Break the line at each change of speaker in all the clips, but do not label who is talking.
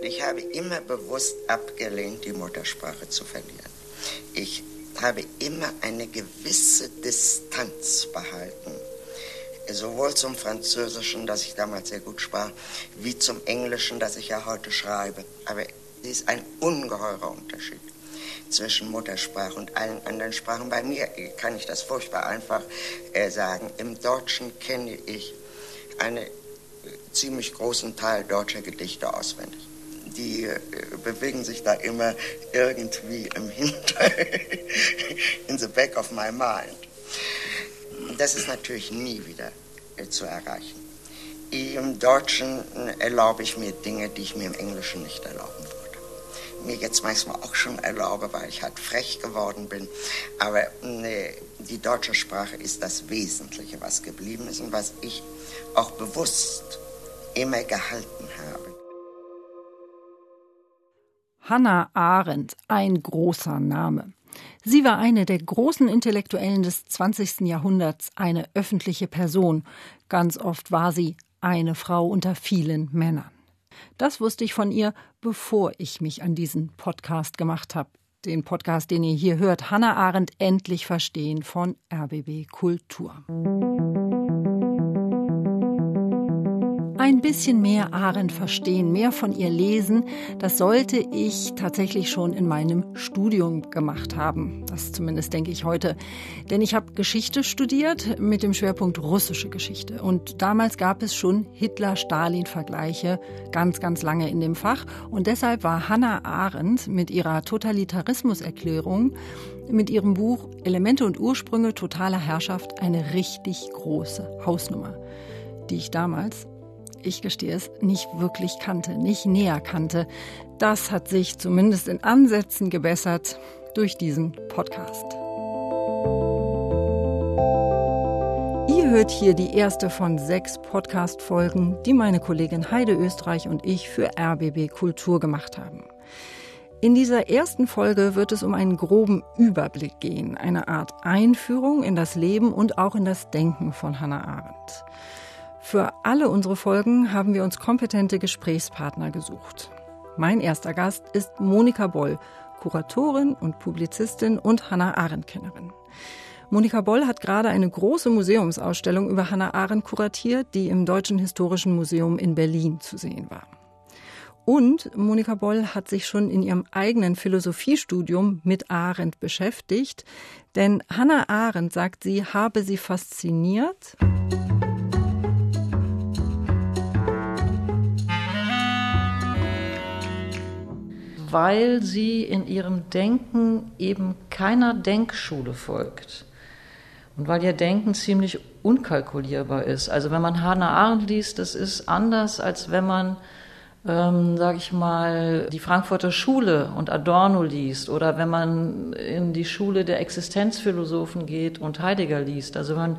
Ich habe immer bewusst abgelehnt, die Muttersprache zu verlieren. Ich habe immer eine gewisse Distanz behalten. Sowohl zum Französischen, das ich damals sehr gut sprach, wie zum Englischen, das ich ja heute schreibe. Aber es ist ein ungeheurer Unterschied zwischen Muttersprache und allen anderen Sprachen. Bei mir kann ich das furchtbar einfach äh, sagen. Im Deutschen kenne ich einen äh, ziemlich großen Teil deutscher Gedichte auswendig die äh, bewegen sich da immer irgendwie im Hinter, in the back of my mind. Das ist natürlich nie wieder äh, zu erreichen. Im Deutschen äh, erlaube ich mir Dinge, die ich mir im Englischen nicht erlauben würde. Mir jetzt manchmal auch schon erlaube, weil ich halt frech geworden bin. Aber nee, die deutsche Sprache ist das Wesentliche, was geblieben ist und was ich auch bewusst immer gehalten habe.
Hannah Arendt, ein großer Name. Sie war eine der großen Intellektuellen des 20. Jahrhunderts, eine öffentliche Person. Ganz oft war sie eine Frau unter vielen Männern. Das wusste ich von ihr, bevor ich mich an diesen Podcast gemacht habe. Den Podcast, den ihr hier hört, Hannah Arendt endlich verstehen von RBB Kultur. Ein bisschen mehr Arendt verstehen, mehr von ihr lesen, das sollte ich tatsächlich schon in meinem Studium gemacht haben. Das zumindest denke ich heute. Denn ich habe Geschichte studiert mit dem Schwerpunkt russische Geschichte. Und damals gab es schon Hitler-Stalin-Vergleiche ganz, ganz lange in dem Fach. Und deshalb war Hannah Arendt mit ihrer Totalitarismuserklärung mit ihrem Buch Elemente und Ursprünge totaler Herrschaft eine richtig große Hausnummer, die ich damals ich gestehe es, nicht wirklich kannte, nicht näher kannte. Das hat sich zumindest in Ansätzen gebessert durch diesen Podcast. Ihr hört hier die erste von sechs Podcast-Folgen, die meine Kollegin Heide Österreich und ich für RBB Kultur gemacht haben. In dieser ersten Folge wird es um einen groben Überblick gehen, eine Art Einführung in das Leben und auch in das Denken von Hannah Arendt. Für alle unsere Folgen haben wir uns kompetente Gesprächspartner gesucht. Mein erster Gast ist Monika Boll, Kuratorin und Publizistin und Hannah Arendt-Kennerin. Monika Boll hat gerade eine große Museumsausstellung über Hannah Arendt kuratiert, die im Deutschen Historischen Museum in Berlin zu sehen war. Und Monika Boll hat sich schon in ihrem eigenen Philosophiestudium mit Arendt beschäftigt, denn Hannah Arendt sagt, sie habe sie fasziniert.
Weil sie in ihrem Denken eben keiner Denkschule folgt. Und weil ihr Denken ziemlich unkalkulierbar ist. Also wenn man Hannah Arendt liest, das ist anders, als wenn man, ähm, sage ich mal, die Frankfurter Schule und Adorno liest oder wenn man in die Schule der Existenzphilosophen geht und Heidegger liest. Also wenn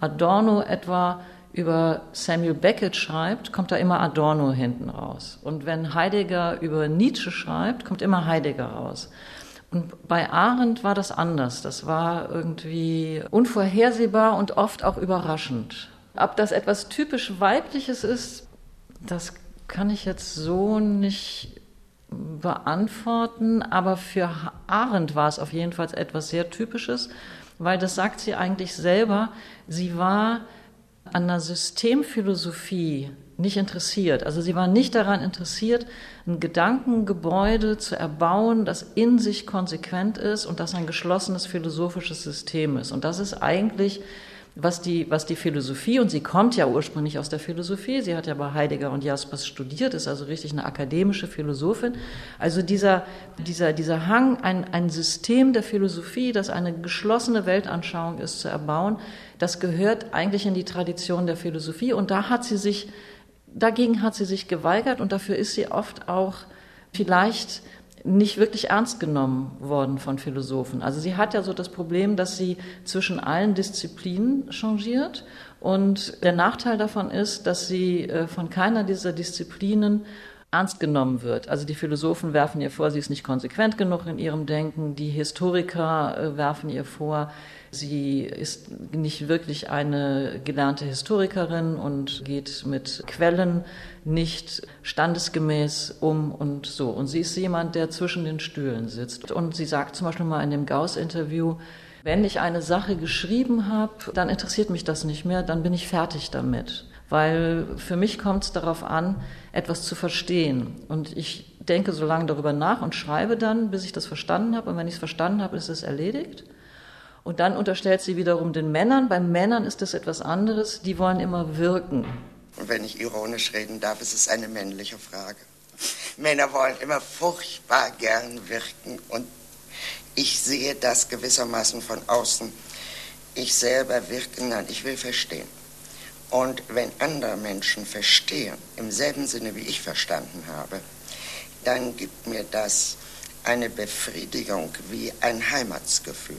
Adorno etwa über Samuel Beckett schreibt, kommt da immer Adorno hinten raus. Und wenn Heidegger über Nietzsche schreibt, kommt immer Heidegger raus. Und bei Arendt war das anders. Das war irgendwie unvorhersehbar und oft auch überraschend. Ob das etwas typisch Weibliches ist, das kann ich jetzt so nicht beantworten. Aber für Arendt war es auf jeden Fall etwas sehr Typisches, weil das sagt sie eigentlich selber. Sie war an der Systemphilosophie nicht interessiert. Also sie war nicht daran interessiert, ein Gedankengebäude zu erbauen, das in sich konsequent ist und das ein geschlossenes philosophisches System ist. Und das ist eigentlich was die, was die Philosophie, und sie kommt ja ursprünglich aus der Philosophie, sie hat ja bei Heidegger und Jaspers studiert, ist also richtig eine akademische Philosophin. Also dieser, dieser, dieser Hang, ein, ein System der Philosophie, das eine geschlossene Weltanschauung ist, zu erbauen, das gehört eigentlich in die Tradition der Philosophie. Und da hat sie sich, dagegen hat sie sich geweigert und dafür ist sie oft auch vielleicht nicht wirklich ernst genommen worden von Philosophen. Also sie hat ja so das Problem, dass sie zwischen allen Disziplinen changiert und der Nachteil davon ist, dass sie äh, von keiner dieser Disziplinen ernst genommen wird. Also die Philosophen werfen ihr vor, sie ist nicht konsequent genug in ihrem Denken, die Historiker äh, werfen ihr vor, sie ist nicht wirklich eine gelernte Historikerin und geht mit Quellen nicht standesgemäß um und so. Und sie ist jemand, der zwischen den Stühlen sitzt. Und sie sagt zum Beispiel mal in dem Gauss-Interview, wenn ich eine Sache geschrieben habe, dann interessiert mich das nicht mehr, dann bin ich fertig damit. Weil für mich kommt es darauf an, etwas zu verstehen. Und ich denke so lange darüber nach und schreibe dann, bis ich das verstanden habe. Und wenn ich es verstanden habe, ist es erledigt. Und dann unterstellt sie wiederum den Männern. Bei Männern ist das etwas anderes. Die wollen immer wirken.
Und wenn ich ironisch reden darf, ist es eine männliche Frage. Männer wollen immer furchtbar gern wirken und ich sehe das gewissermaßen von außen. Ich selber wirke, nein, ich will verstehen. Und wenn andere Menschen verstehen, im selben Sinne wie ich verstanden habe, dann gibt mir das eine Befriedigung wie ein Heimatsgefühl.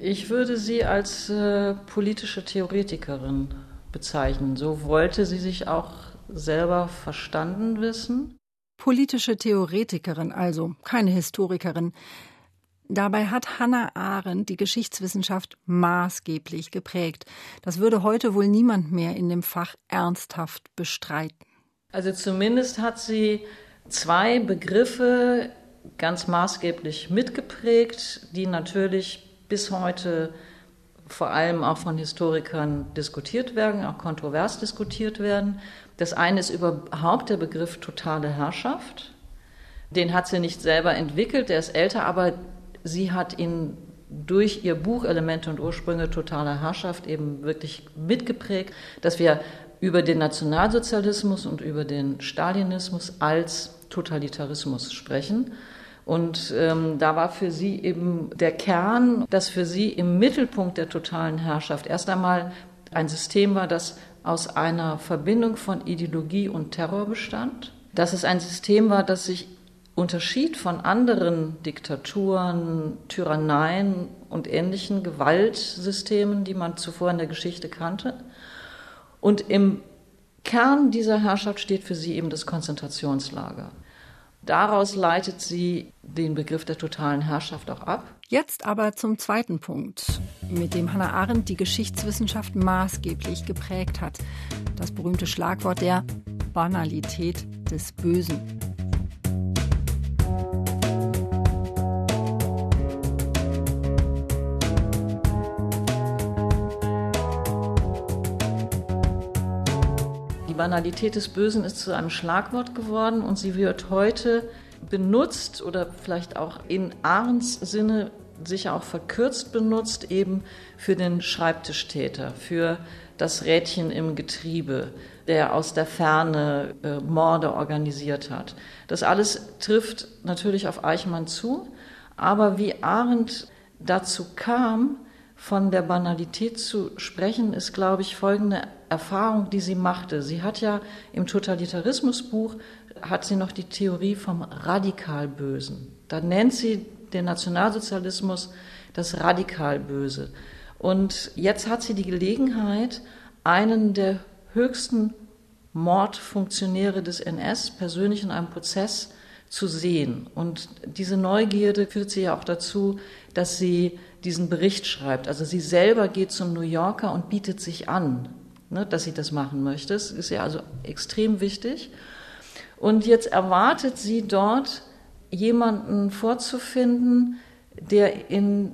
Ich würde sie als äh, politische Theoretikerin bezeichnen. So wollte sie sich auch selber verstanden wissen?
Politische Theoretikerin also, keine Historikerin. Dabei hat Hannah Arendt die Geschichtswissenschaft maßgeblich geprägt. Das würde heute wohl niemand mehr in dem Fach ernsthaft bestreiten.
Also zumindest hat sie zwei Begriffe ganz maßgeblich mitgeprägt, die natürlich bis heute vor allem auch von Historikern diskutiert werden, auch kontrovers diskutiert werden. Das eine ist überhaupt der Begriff totale Herrschaft. Den hat sie nicht selber entwickelt, der ist älter, aber sie hat ihn durch ihr Buch Elemente und Ursprünge totaler Herrschaft eben wirklich mitgeprägt, dass wir über den Nationalsozialismus und über den Stalinismus als Totalitarismus sprechen. Und ähm, da war für sie eben der Kern, dass für sie im Mittelpunkt der totalen Herrschaft erst einmal ein System war, das aus einer Verbindung von Ideologie und Terror bestand, dass es ein System war, das sich unterschied von anderen Diktaturen, Tyranneien und ähnlichen Gewaltsystemen, die man zuvor in der Geschichte kannte. Und im Kern dieser Herrschaft steht für sie eben das Konzentrationslager. Daraus leitet sie den Begriff der totalen Herrschaft auch ab.
Jetzt aber zum zweiten Punkt, mit dem Hannah Arendt die Geschichtswissenschaft maßgeblich geprägt hat. Das berühmte Schlagwort der Banalität des Bösen.
Banalität des Bösen ist zu einem Schlagwort geworden und sie wird heute benutzt oder vielleicht auch in Arends Sinne sicher auch verkürzt benutzt, eben für den Schreibtischtäter, für das Rädchen im Getriebe, der aus der Ferne äh, Morde organisiert hat. Das alles trifft natürlich auf Eichmann zu, aber wie Arendt dazu kam, von der Banalität zu sprechen, ist, glaube ich, folgende Erfahrung, die sie machte. Sie hat ja im Totalitarismusbuch hat sie noch die Theorie vom Radikalbösen. Da nennt sie den Nationalsozialismus das Radikalböse. Und jetzt hat sie die Gelegenheit, einen der höchsten Mordfunktionäre des NS persönlich in einem Prozess zu sehen. Und diese Neugierde führt sie ja auch dazu, dass sie diesen Bericht schreibt. Also sie selber geht zum New Yorker und bietet sich an, ne, dass sie das machen möchte. Das ist ja also extrem wichtig. Und jetzt erwartet sie dort jemanden vorzufinden, der in,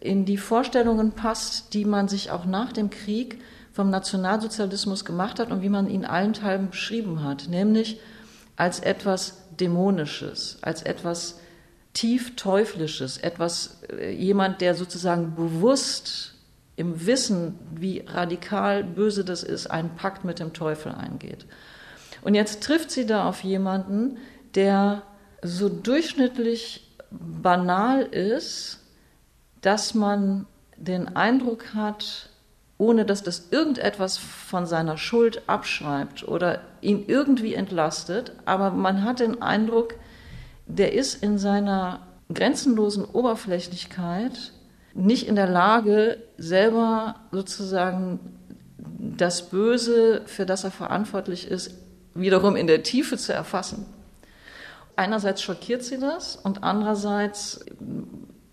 in die Vorstellungen passt, die man sich auch nach dem Krieg vom Nationalsozialismus gemacht hat und wie man ihn allenthalben beschrieben hat, nämlich als etwas Dämonisches, als etwas tief Teuflisches, etwas, äh, jemand, der sozusagen bewusst im Wissen, wie radikal böse das ist, einen Pakt mit dem Teufel eingeht. Und jetzt trifft sie da auf jemanden, der so durchschnittlich banal ist, dass man den Eindruck hat, ohne dass das irgendetwas von seiner Schuld abschreibt oder ihn irgendwie entlastet, aber man hat den Eindruck, der ist in seiner grenzenlosen Oberflächlichkeit nicht in der Lage, selber sozusagen das Böse, für das er verantwortlich ist, wiederum in der Tiefe zu erfassen. Einerseits schockiert sie das und andererseits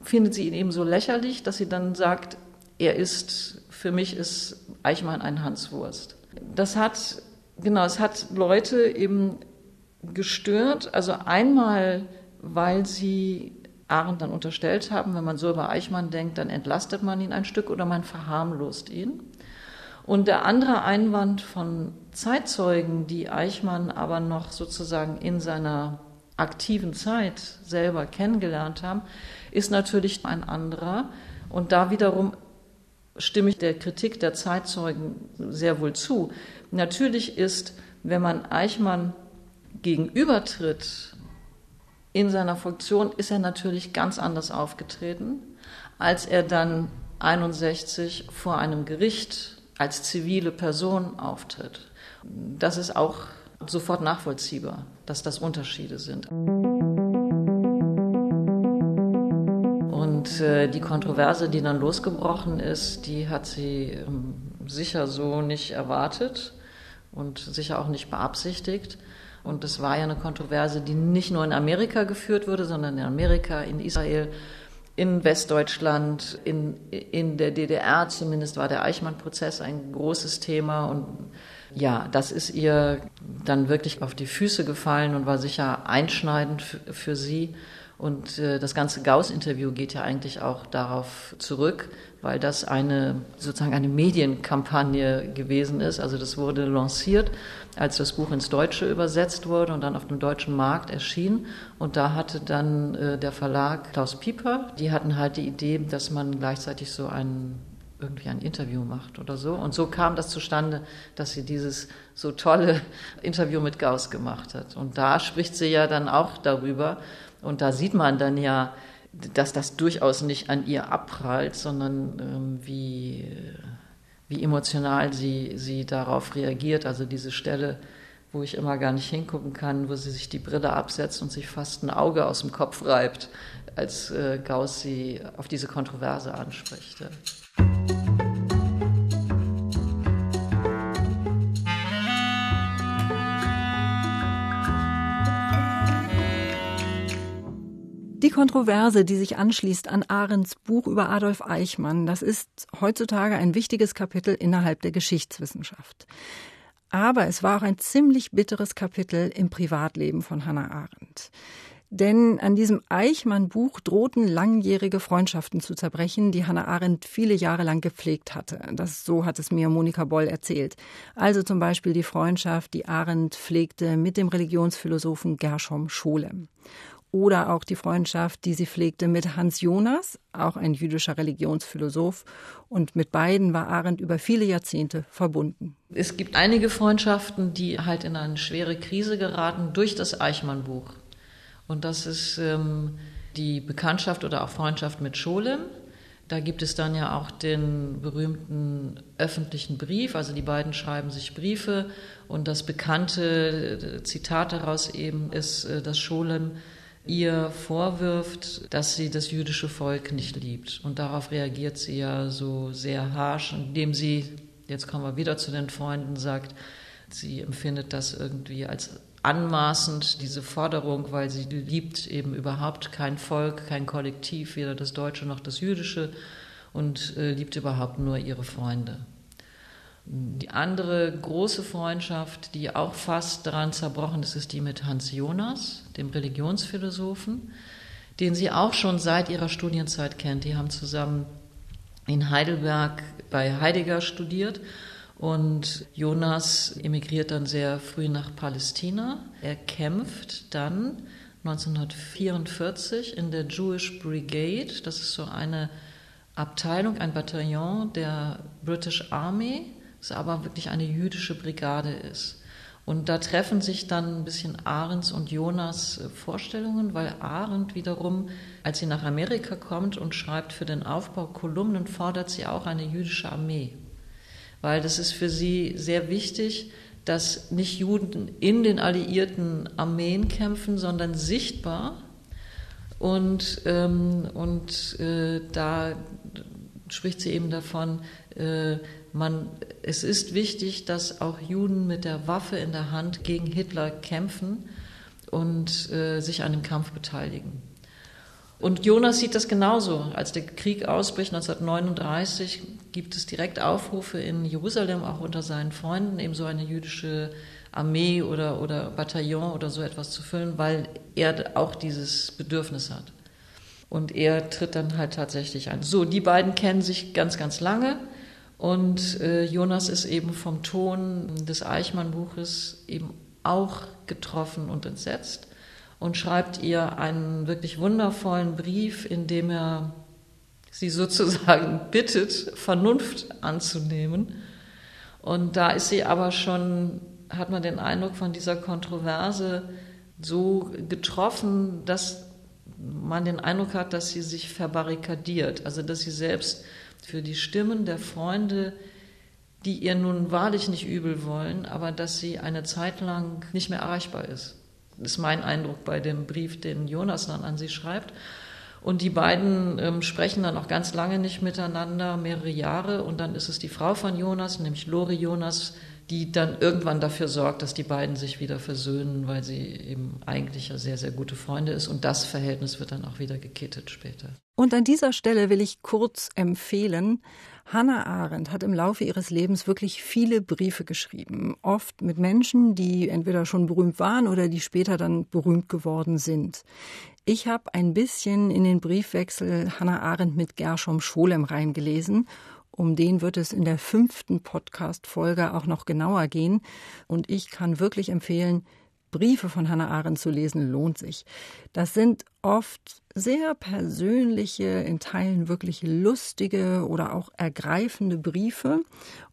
findet sie ihn eben so lächerlich, dass sie dann sagt, er ist, für mich ist Eichmann ein Hanswurst. Das hat, genau, es hat Leute eben gestört. Also einmal, weil sie Arendt dann unterstellt haben, wenn man so über Eichmann denkt, dann entlastet man ihn ein Stück oder man verharmlost ihn. Und der andere Einwand von Zeitzeugen, die Eichmann aber noch sozusagen in seiner aktiven Zeit selber kennengelernt haben, ist natürlich ein anderer. Und da wiederum stimme ich der Kritik der Zeitzeugen sehr wohl zu. Natürlich ist, wenn man Eichmann gegenübertritt in seiner Funktion, ist er natürlich ganz anders aufgetreten, als er dann 61 vor einem Gericht als zivile Person auftritt. Das ist auch sofort nachvollziehbar, dass das Unterschiede sind. Und äh, die Kontroverse, die dann losgebrochen ist, die hat sie ähm, sicher so nicht erwartet und sicher auch nicht beabsichtigt. Und es war ja eine Kontroverse, die nicht nur in Amerika geführt wurde, sondern in Amerika, in Israel, in Westdeutschland, in, in der DDR zumindest war der Eichmann-Prozess ein großes Thema. Und ja, das ist ihr dann wirklich auf die Füße gefallen und war sicher einschneidend für, für sie. Und äh, das ganze Gauss-Interview geht ja eigentlich auch darauf zurück, weil das eine sozusagen eine Medienkampagne gewesen ist. Also das wurde lanciert, als das Buch ins Deutsche übersetzt wurde und dann auf dem deutschen Markt erschien. Und da hatte dann äh, der Verlag Klaus Pieper, die hatten halt die Idee, dass man gleichzeitig so ein irgendwie ein Interview macht oder so. Und so kam das zustande, dass sie dieses so tolle Interview mit Gauss gemacht hat. Und da spricht sie ja dann auch darüber. Und da sieht man dann ja, dass das durchaus nicht an ihr abprallt, sondern ähm, wie, wie emotional sie, sie darauf reagiert. Also diese Stelle, wo ich immer gar nicht hingucken kann, wo sie sich die Brille absetzt und sich fast ein Auge aus dem Kopf reibt, als äh, Gauss sie auf diese Kontroverse anspricht. Ja.
Die Kontroverse, die sich anschließt an Arendts Buch über Adolf Eichmann, das ist heutzutage ein wichtiges Kapitel innerhalb der Geschichtswissenschaft. Aber es war auch ein ziemlich bitteres Kapitel im Privatleben von Hannah Arendt. Denn an diesem Eichmann-Buch drohten langjährige Freundschaften zu zerbrechen, die Hannah Arendt viele Jahre lang gepflegt hatte. Das, so hat es mir Monika Boll erzählt. Also zum Beispiel die Freundschaft, die Arendt pflegte mit dem Religionsphilosophen Gershom Scholem oder auch die Freundschaft, die sie pflegte mit Hans Jonas, auch ein jüdischer Religionsphilosoph. Und mit beiden war Arendt über viele Jahrzehnte verbunden.
Es gibt einige Freundschaften, die halt in eine schwere Krise geraten durch das Eichmann-Buch. Und das ist ähm, die Bekanntschaft oder auch Freundschaft mit Scholem. Da gibt es dann ja auch den berühmten öffentlichen Brief, also die beiden schreiben sich Briefe und das bekannte Zitat daraus eben ist, äh, dass Scholem ihr vorwirft, dass sie das jüdische Volk nicht liebt. Und darauf reagiert sie ja so sehr harsch, indem sie, jetzt kommen wir wieder zu den Freunden, sagt, sie empfindet das irgendwie als anmaßend, diese Forderung, weil sie liebt eben überhaupt kein Volk, kein Kollektiv, weder das Deutsche noch das Jüdische und äh, liebt überhaupt nur ihre Freunde. Die andere große Freundschaft, die auch fast daran zerbrochen ist, ist die mit Hans Jonas, dem Religionsphilosophen, den sie auch schon seit ihrer Studienzeit kennt. Die haben zusammen in Heidelberg bei Heidegger studiert und Jonas emigriert dann sehr früh nach Palästina. Er kämpft dann 1944 in der Jewish Brigade, das ist so eine Abteilung, ein Bataillon der British Army es aber wirklich eine jüdische Brigade ist. Und da treffen sich dann ein bisschen Ahrens und Jonas äh, Vorstellungen, weil Arendt wiederum, als sie nach Amerika kommt und schreibt für den Aufbau Kolumnen, fordert sie auch eine jüdische Armee. Weil das ist für sie sehr wichtig, dass nicht Juden in den alliierten Armeen kämpfen, sondern sichtbar Und, ähm, und äh, da spricht sie eben davon, äh, man, es ist wichtig, dass auch Juden mit der Waffe in der Hand gegen Hitler kämpfen und äh, sich an dem Kampf beteiligen. Und Jonas sieht das genauso. Als der Krieg ausbricht 1939, gibt es direkt Aufrufe in Jerusalem, auch unter seinen Freunden, eben so eine jüdische Armee oder, oder Bataillon oder so etwas zu füllen, weil er auch dieses Bedürfnis hat. Und er tritt dann halt tatsächlich ein. So, die beiden kennen sich ganz, ganz lange. Und äh, Jonas ist eben vom Ton des Eichmann-Buches eben auch getroffen und entsetzt und schreibt ihr einen wirklich wundervollen Brief, in dem er sie sozusagen bittet, Vernunft anzunehmen. Und da ist sie aber schon, hat man den Eindruck von dieser Kontroverse so getroffen, dass man den Eindruck hat, dass sie sich verbarrikadiert, also dass sie selbst für die Stimmen der Freunde, die ihr nun wahrlich nicht übel wollen, aber dass sie eine Zeit lang nicht mehr erreichbar ist. Das ist mein Eindruck bei dem Brief, den Jonas dann an sie schreibt. Und die beiden ähm, sprechen dann auch ganz lange nicht miteinander, mehrere Jahre. Und dann ist es die Frau von Jonas, nämlich Lori Jonas, die dann irgendwann dafür sorgt, dass die beiden sich wieder versöhnen, weil sie eben eigentlich ja sehr, sehr gute Freunde ist. Und das Verhältnis wird dann auch wieder gekittet später.
Und an dieser Stelle will ich kurz empfehlen, Hannah Arendt hat im Laufe ihres Lebens wirklich viele Briefe geschrieben, oft mit Menschen, die entweder schon berühmt waren oder die später dann berühmt geworden sind. Ich habe ein bisschen in den Briefwechsel Hannah Arendt mit Gershom Scholem reingelesen um den wird es in der fünften Podcast-Folge auch noch genauer gehen. Und ich kann wirklich empfehlen, Briefe von Hannah Arendt zu lesen, lohnt sich. Das sind oft sehr persönliche, in Teilen wirklich lustige oder auch ergreifende Briefe.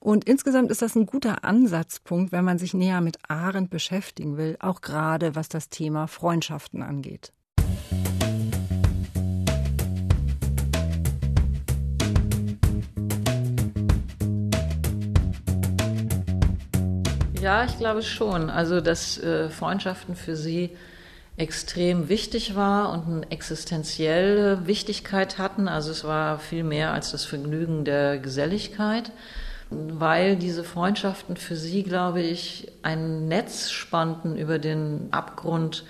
Und insgesamt ist das ein guter Ansatzpunkt, wenn man sich näher mit Arendt beschäftigen will, auch gerade was das Thema Freundschaften angeht.
Ja, ich glaube schon. Also, dass äh, Freundschaften für sie extrem wichtig war und eine existenzielle Wichtigkeit hatten. Also es war viel mehr als das Vergnügen der Geselligkeit, weil diese Freundschaften für sie, glaube ich, ein Netz spannten über den Abgrund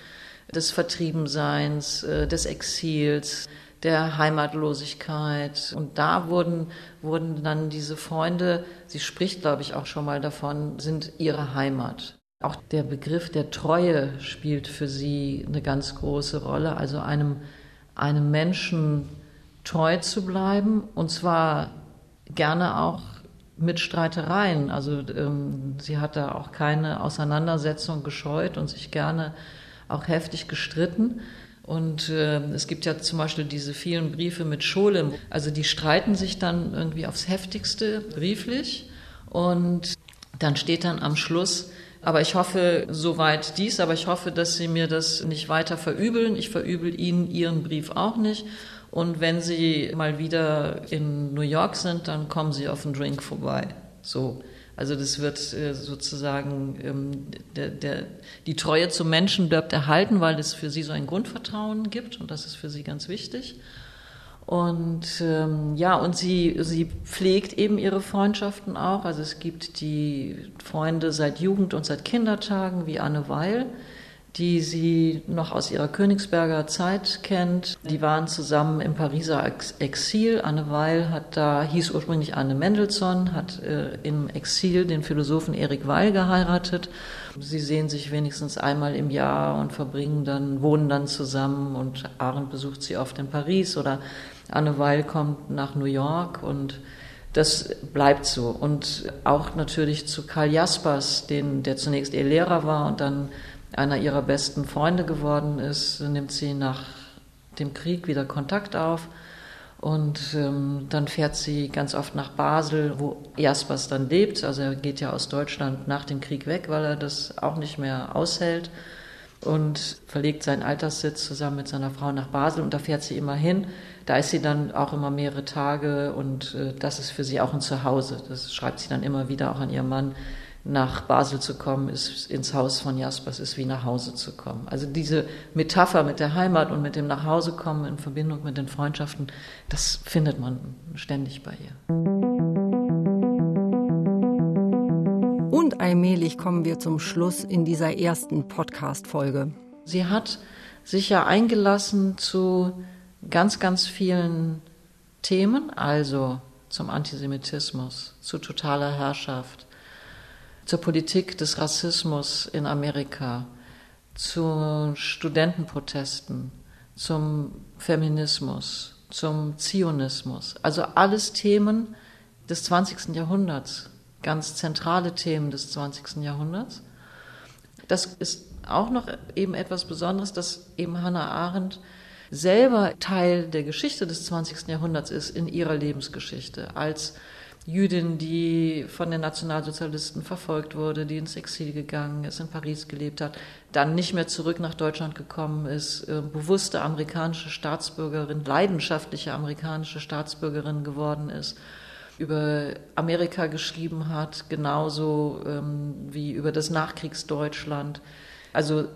des Vertriebenseins, äh, des Exils, der Heimatlosigkeit. Und da wurden, wurden dann diese Freunde, sie spricht, glaube ich, auch schon mal davon, sind ihre Heimat. Auch der Begriff der Treue spielt für sie eine ganz große Rolle, also einem, einem Menschen treu zu bleiben und zwar gerne auch mit Streitereien. Also ähm, sie hat da auch keine Auseinandersetzung gescheut und sich gerne auch heftig gestritten. Und äh, es gibt ja zum Beispiel diese vielen Briefe mit Scholem. Also die streiten sich dann irgendwie aufs heftigste brieflich. Und dann steht dann am Schluss, aber ich hoffe, soweit dies, aber ich hoffe, dass Sie mir das nicht weiter verübeln. Ich verübel Ihnen Ihren Brief auch nicht. Und wenn Sie mal wieder in New York sind, dann kommen Sie auf einen Drink vorbei. So. Also das wird äh, sozusagen ähm, der, der, die Treue zum Menschen bleibt erhalten, weil es für sie so ein Grundvertrauen gibt und das ist für sie ganz wichtig. Und ähm, ja, und sie, sie pflegt eben ihre Freundschaften auch. Also es gibt die Freunde seit Jugend und seit Kindertagen wie Anne Weil, die sie noch aus ihrer Königsberger Zeit kennt. Die waren zusammen im Pariser Exil. Anne Weil hat da, hieß ursprünglich Anne Mendelssohn, hat äh, im Exil den Philosophen Erik Weil geheiratet. Sie sehen sich wenigstens einmal im Jahr und verbringen dann, wohnen dann zusammen und Arendt besucht sie oft in Paris oder Anne Weil kommt nach New York und das bleibt so. Und auch natürlich zu Karl Jaspers, den, der zunächst ihr Lehrer war und dann einer ihrer besten Freunde geworden ist, nimmt sie nach dem Krieg wieder Kontakt auf. Und ähm, dann fährt sie ganz oft nach Basel, wo Jaspers dann lebt. Also er geht ja aus Deutschland nach dem Krieg weg, weil er das auch nicht mehr aushält. Und verlegt seinen Alterssitz zusammen mit seiner Frau nach Basel. Und da fährt sie immer hin. Da ist sie dann auch immer mehrere Tage. Und äh, das ist für sie auch ein Zuhause. Das schreibt sie dann immer wieder auch an ihren Mann nach Basel zu kommen, ist ins Haus von Jaspers, ist wie nach Hause zu kommen. Also diese Metapher mit der Heimat und mit dem Nachhausekommen in Verbindung mit den Freundschaften, das findet man ständig bei ihr.
Und allmählich kommen wir zum Schluss in dieser ersten Podcast-Folge.
Sie hat sich ja eingelassen zu ganz, ganz vielen Themen, also zum Antisemitismus, zu totaler Herrschaft, zur Politik des Rassismus in Amerika, zu Studentenprotesten, zum Feminismus, zum Zionismus. Also alles Themen des 20. Jahrhunderts, ganz zentrale Themen des 20. Jahrhunderts. Das ist auch noch eben etwas Besonderes, dass eben Hannah Arendt selber Teil der Geschichte des 20. Jahrhunderts ist in ihrer Lebensgeschichte als Jüdin, die von den Nationalsozialisten verfolgt wurde, die ins Exil gegangen ist, in Paris gelebt hat, dann nicht mehr zurück nach Deutschland gekommen ist, äh, bewusste amerikanische Staatsbürgerin, leidenschaftliche amerikanische Staatsbürgerin geworden ist, über Amerika geschrieben hat, genauso ähm, wie über das Nachkriegsdeutschland. Also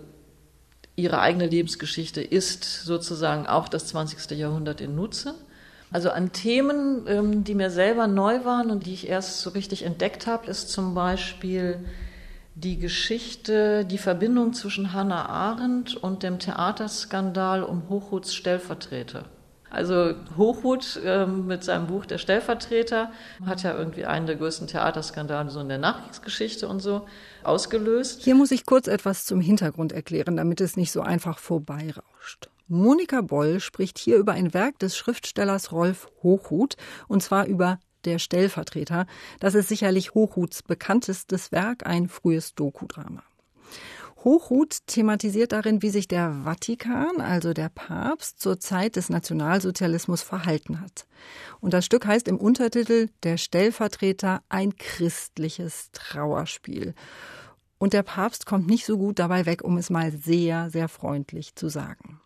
ihre eigene Lebensgeschichte ist sozusagen auch das 20. Jahrhundert in Nutze. Also an Themen, ähm, die mir selber neu waren und die ich erst so richtig entdeckt habe, ist zum Beispiel die Geschichte, die Verbindung zwischen Hannah Arendt und dem Theaterskandal um Hochhuts Stellvertreter. Also Hochhut ähm, mit seinem Buch Der Stellvertreter hat ja irgendwie einen der größten Theaterskandale so in der Nachkriegsgeschichte und so ausgelöst.
Hier muss ich kurz etwas zum Hintergrund erklären, damit es nicht so einfach vorbeirauscht. Monika Boll spricht hier über ein Werk des Schriftstellers Rolf Hochhut, und zwar über Der Stellvertreter. Das ist sicherlich Hochhuts bekanntestes Werk, ein frühes Dokudrama. Hochhut thematisiert darin, wie sich der Vatikan, also der Papst, zur Zeit des Nationalsozialismus verhalten hat. Und das Stück heißt im Untertitel Der Stellvertreter ein christliches Trauerspiel. Und der Papst kommt nicht so gut dabei weg, um es mal sehr, sehr freundlich zu sagen.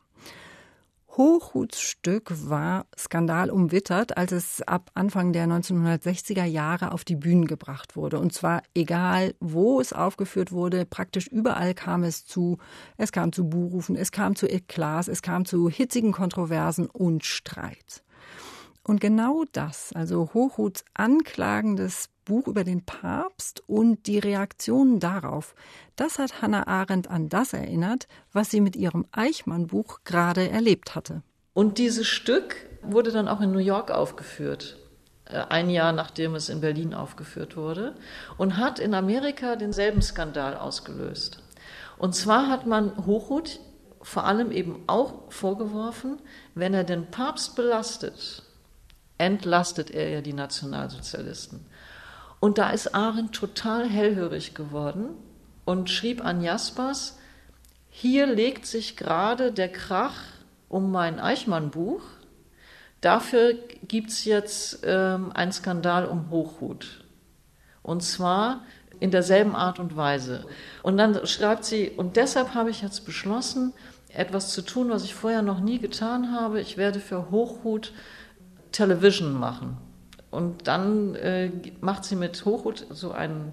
Hochhuts Stück war skandalumwittert, als es ab Anfang der 1960er Jahre auf die Bühnen gebracht wurde. Und zwar egal, wo es aufgeführt wurde, praktisch überall kam es zu, es kam zu Buhrufen, es kam zu Eklats, es kam zu hitzigen Kontroversen und Streit. Und genau das, also Hochhuts anklagendes Buch über den Papst und die Reaktionen darauf, das hat Hannah Arendt an das erinnert, was sie mit ihrem Eichmann-Buch gerade erlebt hatte.
Und dieses Stück wurde dann auch in New York aufgeführt, äh, ein Jahr nachdem es in Berlin aufgeführt wurde, und hat in Amerika denselben Skandal ausgelöst. Und zwar hat man Hochhut vor allem eben auch vorgeworfen, wenn er den Papst belastet, entlastet er ja die Nationalsozialisten. Und da ist Arendt total hellhörig geworden und schrieb an Jaspers, hier legt sich gerade der Krach um mein Eichmann-Buch. Dafür gibt es jetzt ähm, einen Skandal um Hochhut. Und zwar in derselben Art und Weise. Und dann schreibt sie, und deshalb habe ich jetzt beschlossen, etwas zu tun, was ich vorher noch nie getan habe. Ich werde für Hochhut Television machen. Und dann äh, macht sie mit Hochhut so ein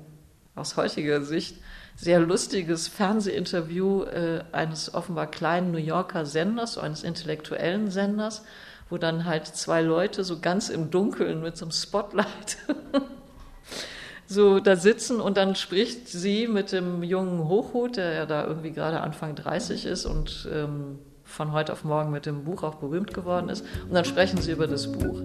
aus heutiger Sicht sehr lustiges Fernsehinterview äh, eines offenbar kleinen New Yorker Senders, so eines intellektuellen Senders, wo dann halt zwei Leute so ganz im Dunkeln mit so einem Spotlight so da sitzen und dann spricht sie mit dem jungen Hochhut, der ja da irgendwie gerade Anfang 30 ist und ähm, von heute auf morgen mit dem Buch auch berühmt geworden ist. Und dann sprechen sie über das Buch.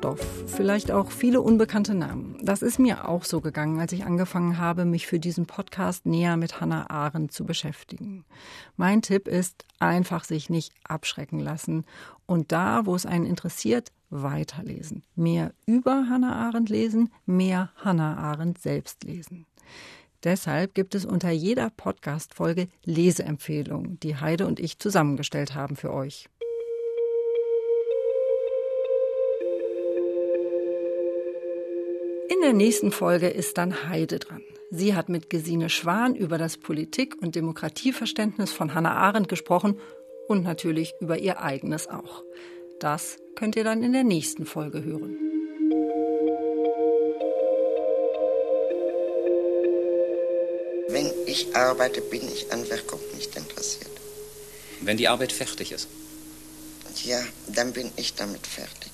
Stoff, vielleicht auch viele unbekannte Namen. Das ist mir auch so gegangen, als ich angefangen habe, mich für diesen Podcast näher mit Hannah Arendt zu beschäftigen. Mein Tipp ist, einfach sich nicht abschrecken lassen und da, wo es einen interessiert, weiterlesen. Mehr über Hannah Arendt lesen, mehr Hannah Arendt selbst lesen. Deshalb gibt es unter jeder Podcast-Folge Leseempfehlungen, die Heide und ich zusammengestellt haben für euch. In der nächsten Folge ist dann Heide dran. Sie hat mit Gesine Schwan über das Politik- und Demokratieverständnis von Hannah Arendt gesprochen und natürlich über ihr eigenes auch. Das könnt ihr dann in der nächsten Folge hören.
Wenn ich arbeite, bin ich an Wirkung nicht interessiert.
Wenn die Arbeit fertig ist.
Ja, dann bin ich damit fertig.